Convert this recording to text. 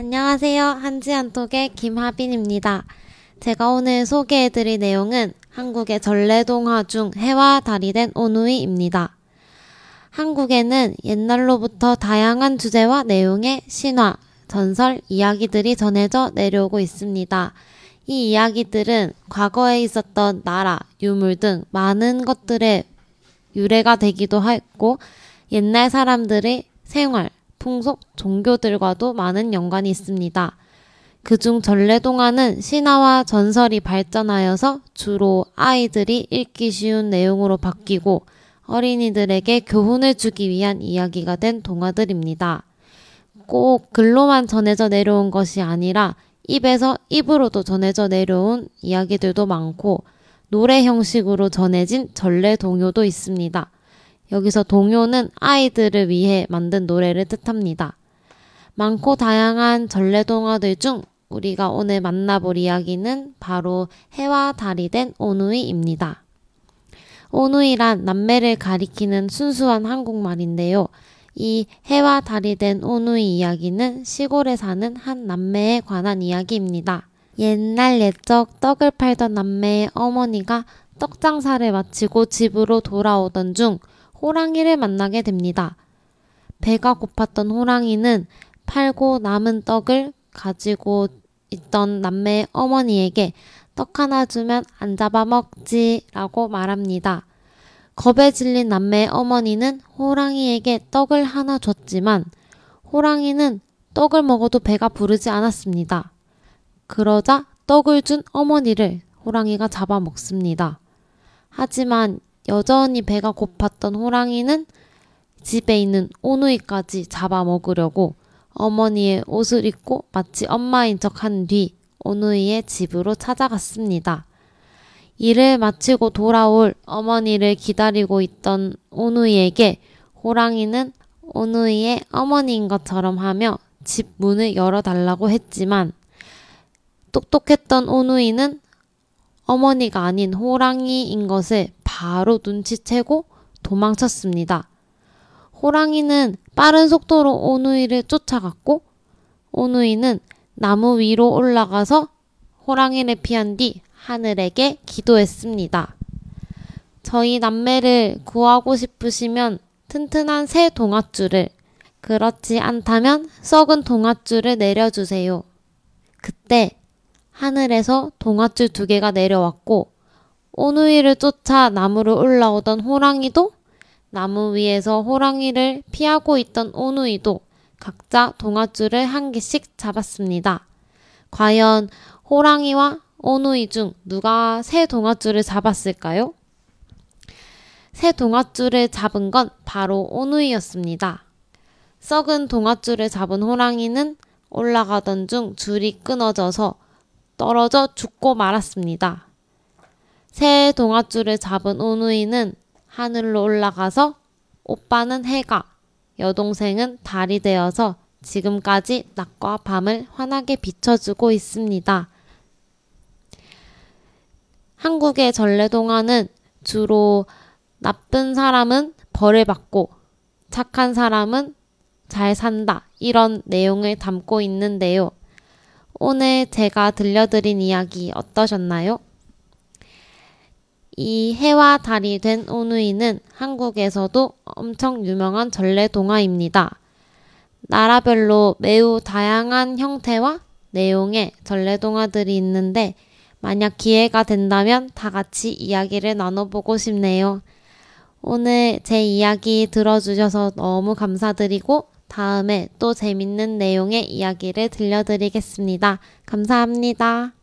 안녕하세요. 한지한톡의 김하빈입니다. 제가 오늘 소개해드릴 내용은 한국의 전래동화 중 해와 달이 된 오누이입니다. 한국에는 옛날로부터 다양한 주제와 내용의 신화, 전설, 이야기들이 전해져 내려오고 있습니다. 이 이야기들은 과거에 있었던 나라, 유물 등 많은 것들의 유래가 되기도 했고, 옛날 사람들의 생활, 풍속, 종교들과도 많은 연관이 있습니다. 그중 전래동화는 신화와 전설이 발전하여서 주로 아이들이 읽기 쉬운 내용으로 바뀌고 어린이들에게 교훈을 주기 위한 이야기가 된 동화들입니다. 꼭 글로만 전해져 내려온 것이 아니라 입에서 입으로도 전해져 내려온 이야기들도 많고 노래 형식으로 전해진 전래 동요도 있습니다. 여기서 동요는 아이들을 위해 만든 노래를 뜻합니다. 많고 다양한 전래동화들 중 우리가 오늘 만나볼 이야기는 바로 해와 달이 된 오누이입니다. 오누이란 남매를 가리키는 순수한 한국말인데요. 이 해와 달이 된 오누이 이야기는 시골에 사는 한 남매에 관한 이야기입니다. 옛날 옛적 떡을 팔던 남매의 어머니가 떡 장사를 마치고 집으로 돌아오던 중 호랑이를 만나게 됩니다. 배가 고팠던 호랑이는 팔고 남은 떡을 가지고 있던 남매 어머니에게 떡 하나 주면 안 잡아먹지 라고 말합니다. 겁에 질린 남매 어머니는 호랑이에게 떡을 하나 줬지만 호랑이는 떡을 먹어도 배가 부르지 않았습니다. 그러자 떡을 준 어머니를 호랑이가 잡아먹습니다. 하지만 여전히 배가 고팠던 호랑이는 집에 있는 오누이까지 잡아먹으려고 어머니의 옷을 입고 마치 엄마인 척 한 뒤 오누이의 집으로 찾아갔습니다. 일을 마치고 돌아올 어머니를 기다리고 있던 오누이에게 호랑이는 오누이의 어머니인 것처럼 하며 집 문을 열어달라고 했지만 똑똑했던 오누이는 어머니가 아닌 호랑이인 것을 바로 눈치채고 도망쳤습니다. 호랑이는 빠른 속도로 오누이를 쫓아갔고 오누이는 나무 위로 올라가서 호랑이를 피한 뒤 하늘에게 기도했습니다. 저희 남매를 구하고 싶으시면 튼튼한 새 동아줄을 그렇지 않다면 썩은 동아줄을 내려주세요. 그때 하늘에서 동아줄 두 개가 내려왔고 오누이를 쫓아 나무로 올라오던 호랑이도 나무 위에서 호랑이를 피하고 있던 오누이도 각자 동아줄을 한 개씩 잡았습니다. 과연 호랑이와 오누이 중 누가 새 동아줄을 잡았을까요? 새 동아줄을 잡은 건 바로 오누이였습니다. 썩은 동아줄을 잡은 호랑이는 올라가던 중 줄이 끊어져서 떨어져 죽고 말았습니다. 새 동아줄을 잡은 오누이는 하늘로 올라가서 오빠는 해가, 여동생은 달이 되어서 지금까지 낮과 밤을 환하게 비춰주고 있습니다. 한국의 전래동화는 주로 나쁜 사람은 벌을 받고 착한 사람은 잘 산다. 이런 내용을 담고 있는데요. 오늘 제가 들려드린 이야기 어떠셨나요? 이 해와 달이 된 오누이는 한국에서도 엄청 유명한 전래 동화입니다. 나라별로 매우 다양한 형태와 내용의 전래 동화들이 있는데 만약 기회가 된다면 다 같이 이야기를 나눠보고 싶네요. 오늘 제 이야기 들어주셔서 너무 감사드리고 다음에 또 재밌는 내용의 이야기를 들려드리겠습니다. 감사합니다.